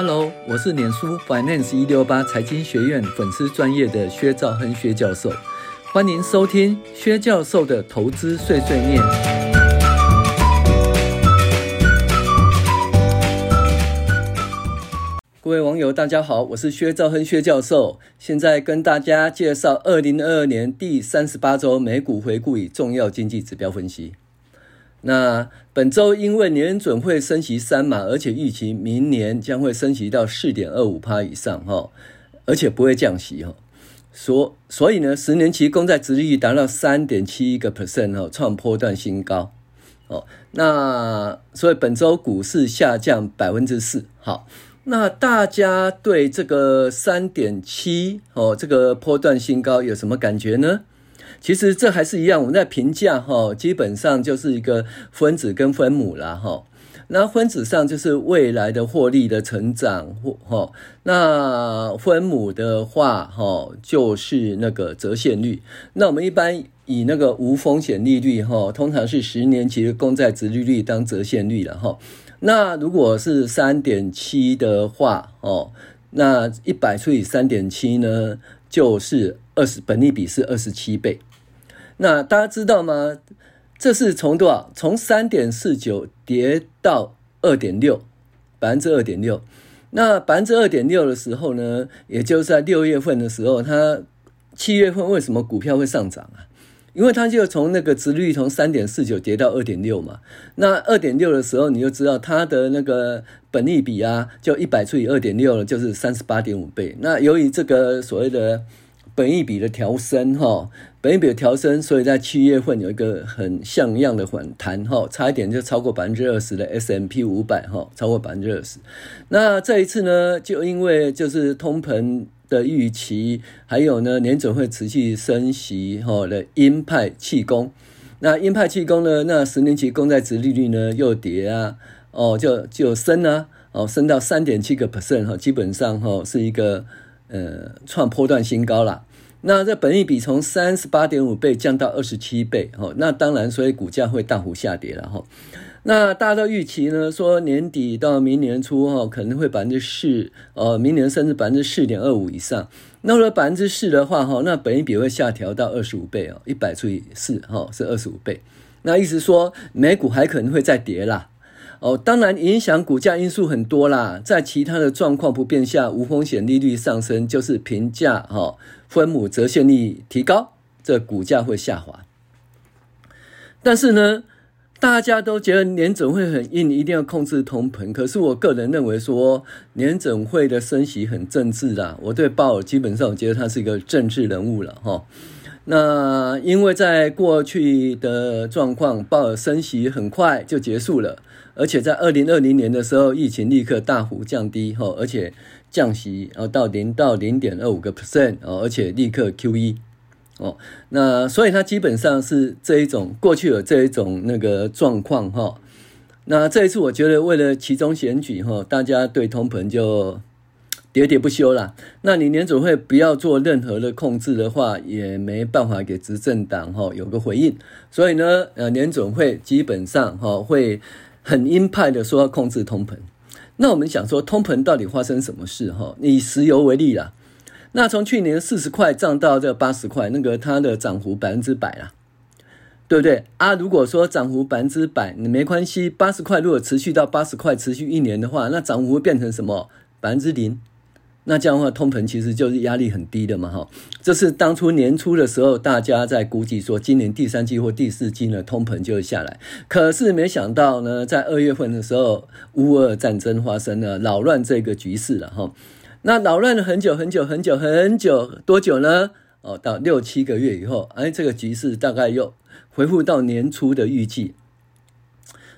Hello，我是脸书 Finance 一六八财经学院粉丝专业的薛兆亨薛教授，欢迎收听薛教授的投资碎碎念。各位网友，大家好，我是薛兆亨薛教授，现在跟大家介绍二零二二年第三十八周美股回顾与重要经济指标分析。那本周因为年准会升息三码，而且预期明年将会升息到四点二五趴以上哈，而且不会降息哈，所所以呢，十年期公债殖利率达到三点七一个 percent 哈，创波段新高哦。那所以本周股市下降百分之四，好，那大家对这个三点七哦这个波段新高有什么感觉呢？其实这还是一样，我们在评价哈，基本上就是一个分子跟分母啦哈。那分子上就是未来的获利的成长或哈，那分母的话哈就是那个折现率。那我们一般以那个无风险利率哈，通常是十年期的公债殖利率当折现率了哈。那如果是三点七的话哦，那一百除以三点七呢，就是二十，本利比是二十七倍。那大家知道吗？这是从多少？从三点四九跌到二点六，百分之二点六。那百分之二点六的时候呢，也就是在六月份的时候，它七月份为什么股票会上涨啊？因为它就从那个值率从三点四九跌到二点六嘛。那二点六的时候，你就知道它的那个本利比啊，就一百除以二点六了，就是三十八点五倍。那由于这个所谓的本益比的调升，哈，本益比的调升，所以在七月份有一个很像样的反弹，哈，差一点就超过百分之二十的 S M P 五百，哈，超过百分之二十。那这一次呢，就因为就是通膨的预期，还有呢，年准会持续升息，哈的鹰派气功。那鹰派气功呢，那十年期公债殖利率呢又跌啊，哦，就就升啊，哦，升到三点七个 percent，哈，基本上哈是一个呃创波段新高了。那这本益比从三十八点五倍降到二十七倍，哦，那当然，所以股价会大幅下跌了，哈。那大家都预期呢，说年底到明年初，哈，可能会百分之四，呃，明年甚至百分之四点二五以上。那如果百分之四的话，哈，那本益比会下调到二十五倍哦，一百除以四，哈，是二十五倍。那意思说，美股还可能会再跌啦。哦，当然影响股价因素很多啦，在其他的状况不变下，无风险利率上升就是评价哈分母折现率提高，这股价会下滑。但是呢，大家都觉得年准会很硬，一定要控制通膨。可是我个人认为说，年准会的升息很政治啦。我对鲍尔基本上我觉得他是一个政治人物了哈。那因为在过去的状况，鲍尔升息很快就结束了。而且在二零二零年的时候，疫情立刻大幅降低，哈，而且降息，然后到零到零点二五个 percent，哦，而且立刻 QE，哦，那所以它基本上是这一种过去有这一种那个状况，哈，那这一次我觉得为了其中选举，哈，大家对通膨就喋喋不休了。那你联总会不要做任何的控制的话，也没办法给执政党哈有个回应。所以呢，呃，联总会基本上哈会。很鹰派的说要控制通膨，那我们想说通膨到底发生什么事？哈，以石油为例啦，那从去年四十块涨到这八十块，那个它的涨幅百分之百啦，对不对啊？如果说涨幅百分之百，你没关系，八十块如果持续到八十块，持续一年的话，那涨幅会变成什么？百分之零。那这样的话，通膨其实就是压力很低的嘛，哈。这是当初年初的时候，大家在估计说，今年第三季或第四季呢，通膨就会下来。可是没想到呢，在二月份的时候，乌俄战争发生了，扰乱这个局势了，哈。那扰乱了很久很久很久很久，多久呢？哦，到六七个月以后，哎，这个局势大概又恢复到年初的预计。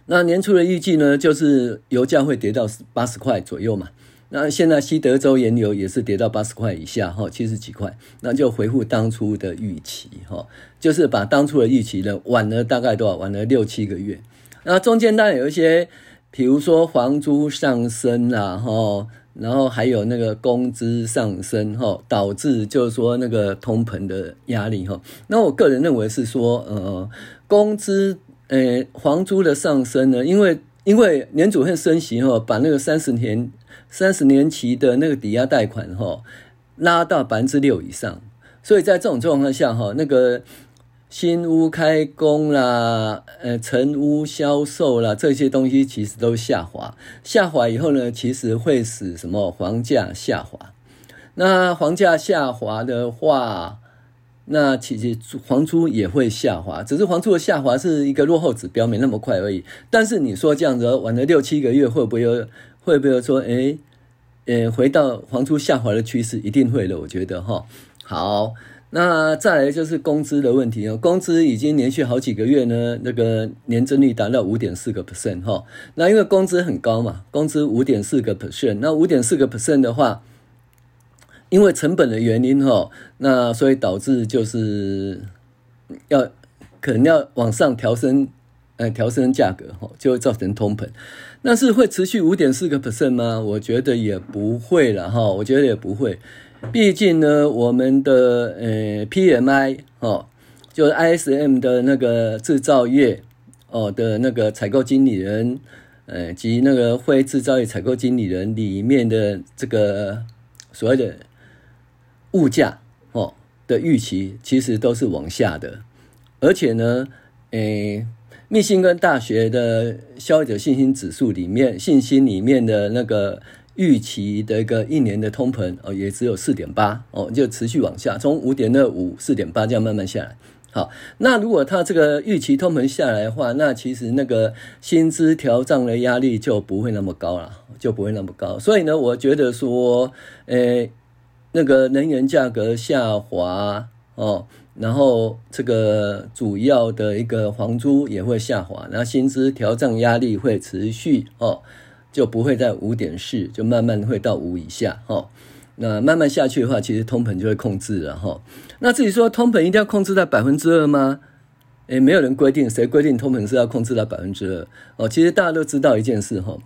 那年初的预计呢，就是油价会跌到八十块左右嘛。那现在西德州原油也是跌到八十块以下，哈，七十几块，那就回复当初的预期，哈，就是把当初的预期呢晚了大概多少？晚了六七个月。那中间当然有一些，比如说房租上升啦，哈，然后还有那个工资上升，哈，导致就是说那个通膨的压力，哈。那我个人认为是说，呃，工资，呃，房租的上升呢，因为因为联储会升息，哈，把那个三十年。三十年期的那个抵押贷款哈，拉到百分之六以上，所以在这种状况下哈，那个新屋开工啦，呃，成屋销售啦，这些东西其实都下滑，下滑以后呢，其实会使什么房价下滑？那房价下滑的话，那其实房租也会下滑，只是房租的下滑是一个落后指标，没那么快而已。但是你说这样子晚了六七个月，会不会有会不会说，诶，呃，回到房租下滑的趋势？一定会的，我觉得哈。好，那再来就是工资的问题哦，工资已经连续好几个月呢，那个年增率达到五点四个 percent 哈。那因为工资很高嘛，工资五点四个 percent，那五点四个 percent 的话。因为成本的原因哈，那所以导致就是要可能要往上调升，呃，调升价格哈，就会造成通膨。那是会持续五点四个 percent 吗？我觉得也不会了哈，我觉得也不会。毕竟呢，我们的呃 PMI 哦，就是 ISM 的那个制造业哦的那个采购经理人，呃及那个非制造业采购经理人里面的这个所谓的。物价哦的预期其实都是往下的，而且呢，诶，密歇根大学的消费者信心指数里面，信心里面的那个预期的一个一年的通膨哦，也只有四点八哦，就持续往下，从五点二五、四点八这样慢慢下来。好，那如果它这个预期通膨下来的话，那其实那个薪资调涨的压力就不会那么高了，就不会那么高。所以呢，我觉得说，诶。那个能源价格下滑哦，然后这个主要的一个房租也会下滑，然后薪资调整压力会持续哦，就不会在五点四，就慢慢会到五以下哦。那慢慢下去的话，其实通膨就会控制了哈。那至于说通膨一定要控制在百分之二吗？诶，没有人规定，谁规定通膨是要控制在百分之二？哦，其实大家都知道一件事哈。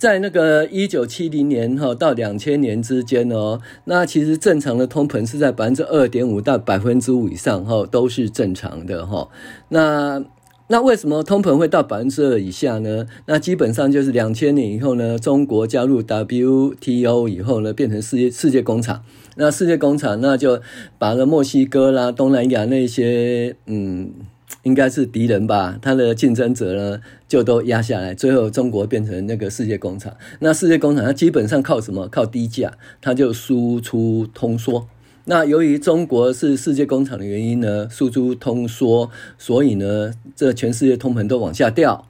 在那个一九七零年哈到两千年之间哦，那其实正常的通膨是在百分之二点五到百分之五以上哈，都是正常的哈。那那为什么通膨会到百分之二以下呢？那基本上就是两千年以后呢，中国加入 WTO 以后呢，变成世界世界工厂。那世界工厂那就把了墨西哥啦、东南亚那些嗯。应该是敌人吧，他的竞争者呢就都压下来，最后中国变成那个世界工厂。那世界工厂它基本上靠什么？靠低价，它就输出通缩。那由于中国是世界工厂的原因呢，输出通缩，所以呢，这全世界通膨都往下掉。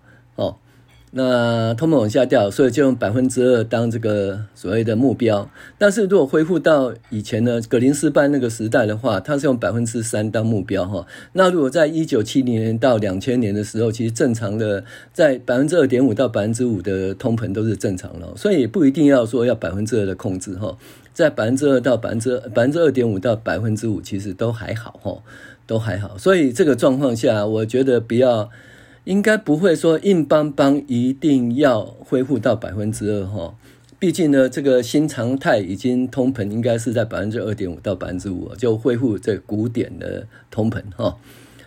那通膨往下掉，所以就用百分之二当这个所谓的目标。但是如果恢复到以前呢，格林斯潘那个时代的话，它是用百分之三当目标哈。那如果在一九七零年到两千年的时候，其实正常的在百分之二点五到百分之五的通膨都是正常的，所以不一定要说要百分之二的控制哈，在百分之二到百分之百分之二点五到百分之五，其实都还好哈，都还好。所以这个状况下，我觉得不要。应该不会说硬邦邦一定要恢复到百分之二哈，毕竟呢，这个新常态已经通膨应该是在百分之二点五到百分之五就恢复这古典的通膨哈。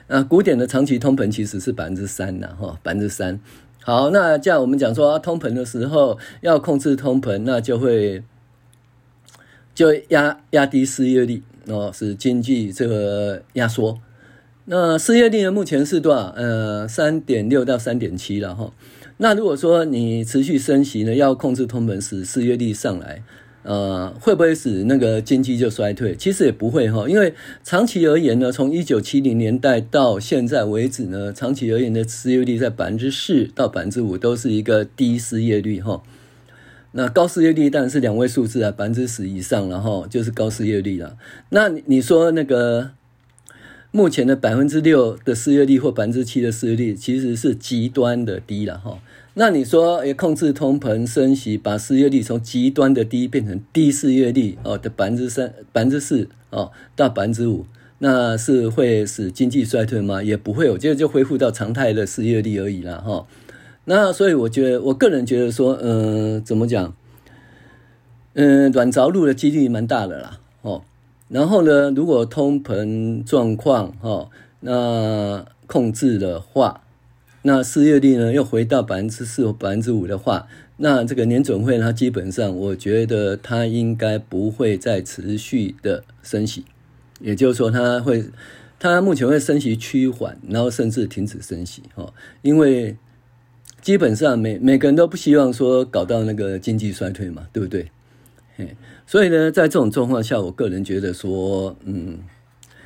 那古典的长期通膨其实是百分之三呐哈，百分之三。好，那这样我们讲说啊通膨的时候要控制通膨，那就会就压压低失业率哦，使经济这个压缩。那失业率呢？目前是多少？呃，三点六到三点七了哈。那如果说你持续升息呢，要控制通膨，使失业率上来，呃，会不会使那个经济就衰退？其实也不会哈，因为长期而言呢，从一九七零年代到现在为止呢，长期而言的失业率在百分之四到百分之五都是一个低失业率哈。那高失业率当然是两位数字啊，百分之十以上，然后就是高失业率了。那你说那个？目前的百分之六的失业率或百分之七的失业率，其实是极端的低了哈。那你说，也，控制通膨升息，把失业率从极端的低变成低失业率哦的百分之三、百分之四哦到百分之五，那是会使经济衰退吗？也不会，我觉得就恢复到常态的失业率而已了哈。那所以我觉得，我个人觉得说，嗯、怎么讲？嗯、软着陆的几率蛮大的啦，哦。然后呢，如果通膨状况哈，那控制的话，那失业率呢又回到百分之四百分之五的话，那这个年准会它基本上，我觉得它应该不会再持续的升息，也就是说，它会，它目前会升息趋缓，然后甚至停止升息，哈，因为基本上每每个人都不希望说搞到那个经济衰退嘛，对不对？所以呢，在这种状况下，我个人觉得说，嗯，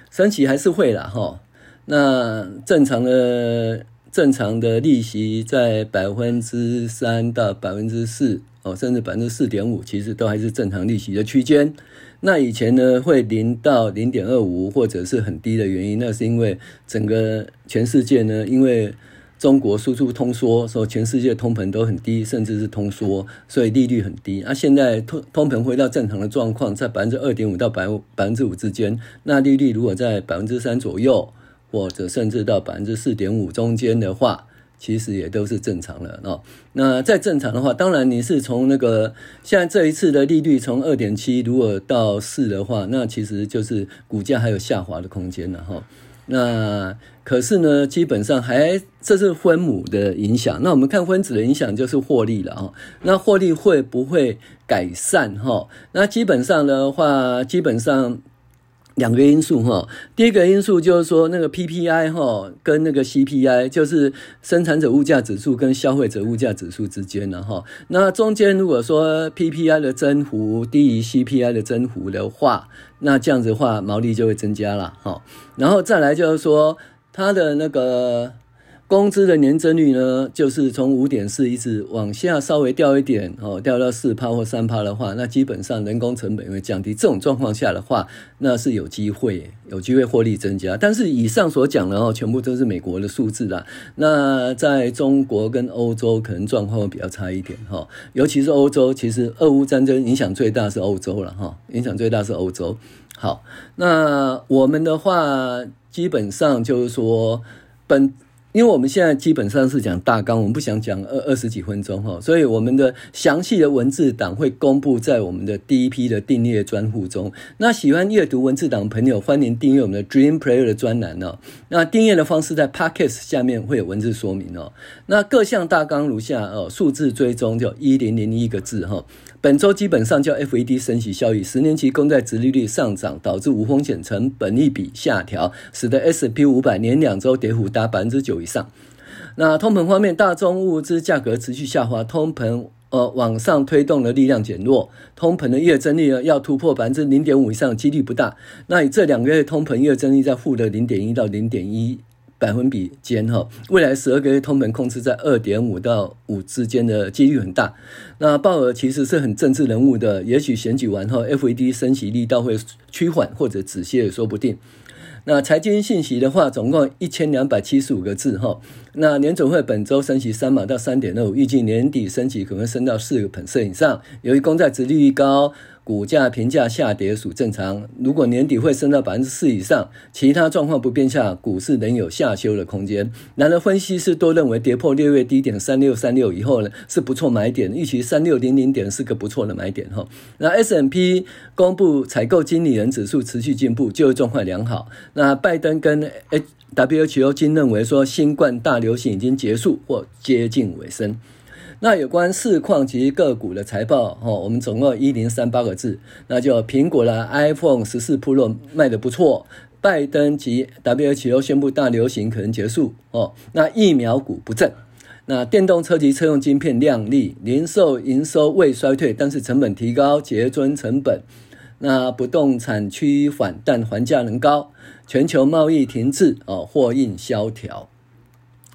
升息还是会啦，哈，那正常的。正常的利息在百分之三到百分之四哦，甚至百分之四点五，其实都还是正常利息的区间。那以前呢，会零到零点二五或者是很低的原因，那是因为整个全世界呢，因为中国输出通缩，说全世界通膨都很低，甚至是通缩，所以利率很低。那、啊、现在通通膨回到正常的状况，在百分之二点五到百百分之五之间，那利率如果在百分之三左右。或者甚至到百分之四点五中间的话，其实也都是正常的哦。那再正常的话，当然你是从那个现在这一次的利率从二点七如果到四的话，那其实就是股价还有下滑的空间了哈。那可是呢，基本上还这是分母的影响。那我们看分子的影响就是获利了哈。那获利会不会改善哈？那基本上的话，基本上。两个因素哈，第一个因素就是说那个 PPI 哈跟那个 CPI，就是生产者物价指数跟消费者物价指数之间的哈。那中间如果说 PPI 的增幅低于 CPI 的增幅的话，那这样子的话毛利就会增加了哈。然后再来就是说它的那个。工资的年增率呢，就是从五点四一直往下稍微掉一点，哦，掉到四趴或三趴的话，那基本上人工成本会降低。这种状况下的话，那是有机会，有机会获利增加。但是以上所讲的哦，全部都是美国的数字啦。那在中国跟欧洲可能状况会比较差一点，哈，尤其是欧洲，其实俄乌战争影响最大是欧洲了，哈，影响最大是欧洲。好，那我们的话，基本上就是说本。因为我们现在基本上是讲大纲，我们不想讲二二十几分钟哈，所以我们的详细的文字档会公布在我们的第一批的订阅专户中。那喜欢阅读文字档的朋友，欢迎订阅我们的 Dream Player 的专栏哦。那订阅的方式在 Podcast 下面会有文字说明哦。那各项大纲如下哦，数字追踪就一零零一个字哈。本周基本上叫 FED 升息效益，十年期公债殖利率上涨，导致无风险成本益比下调，使得 S&P 五百年两周跌幅达百分之九以上。那通膨方面，大宗物资价格持续下滑，通膨呃往上推动的力量减弱，通膨的月增率呢要突破百分之零点五以上几率不大。那以这两个月通膨月增率在负的零点一到零点一。百分比间哈，未来十二个月通膨控制在二点五到五之间的几率很大。那鲍尔其实是很政治人物的，也许选举完后，FED 升息力道会趋缓或者止歇也说不定。那财经信息的话，总共一千两百七十五个字哈。那年总会本周升息三码到三点二五，预计年底升息可能升到四个百分点以上。由于公债殖利率高。股价评价下跌属正常。如果年底会升到百分之四以上，其他状况不变下，股市仍有下修的空间。然而，分析师都认为跌破六月低点三六三六以后呢，是不错买点，预期三六零零点是个不错的买点哈。那 S&P 公布采购经理人指数持续进步，就业状况良好。那拜登跟 WHO 均认为说，新冠大流行已经结束或接近尾声。那有关市况及个股的财报，哦，我们总共一零三八个字，那就苹果的 iPhone 十四 Pro 卖得不错，拜登及 WHO 宣布大流行可能结束，哦，那疫苗股不振，那电动车及车用晶片亮丽，零售营收未衰退，但是成本提高，节樽成本，那不动产趋缓，但还价仍高，全球贸易停滞，哦，货运萧条。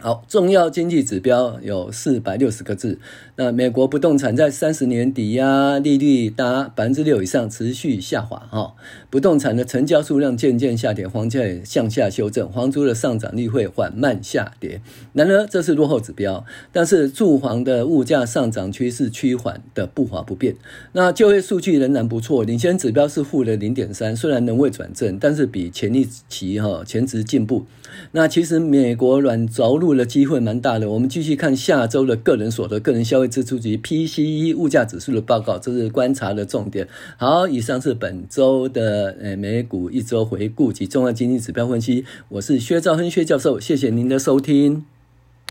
好，重要经济指标有四百六十个字。那美国不动产在三十年抵押利率达百分之六以上，持续下滑。哈，不动产的成交数量渐渐下跌，房价也向下修正，房租的上涨率会缓慢下跌。然而，这是落后指标。但是，住房的物价上涨趋势趋缓的步伐不变。那就业数据仍然不错，领先指标是负的零点三，虽然仍未转正，但是比前一期哈前值进步。那其实美国软着陆的机会蛮大的。我们继续看下周的个人所得、个人消费支出及 PCE 物价指数的报告，这是观察的重点。好，以上是本周的呃美股一周回顾及重要经济指标分析。我是薛兆亨薛教授，谢谢您的收听。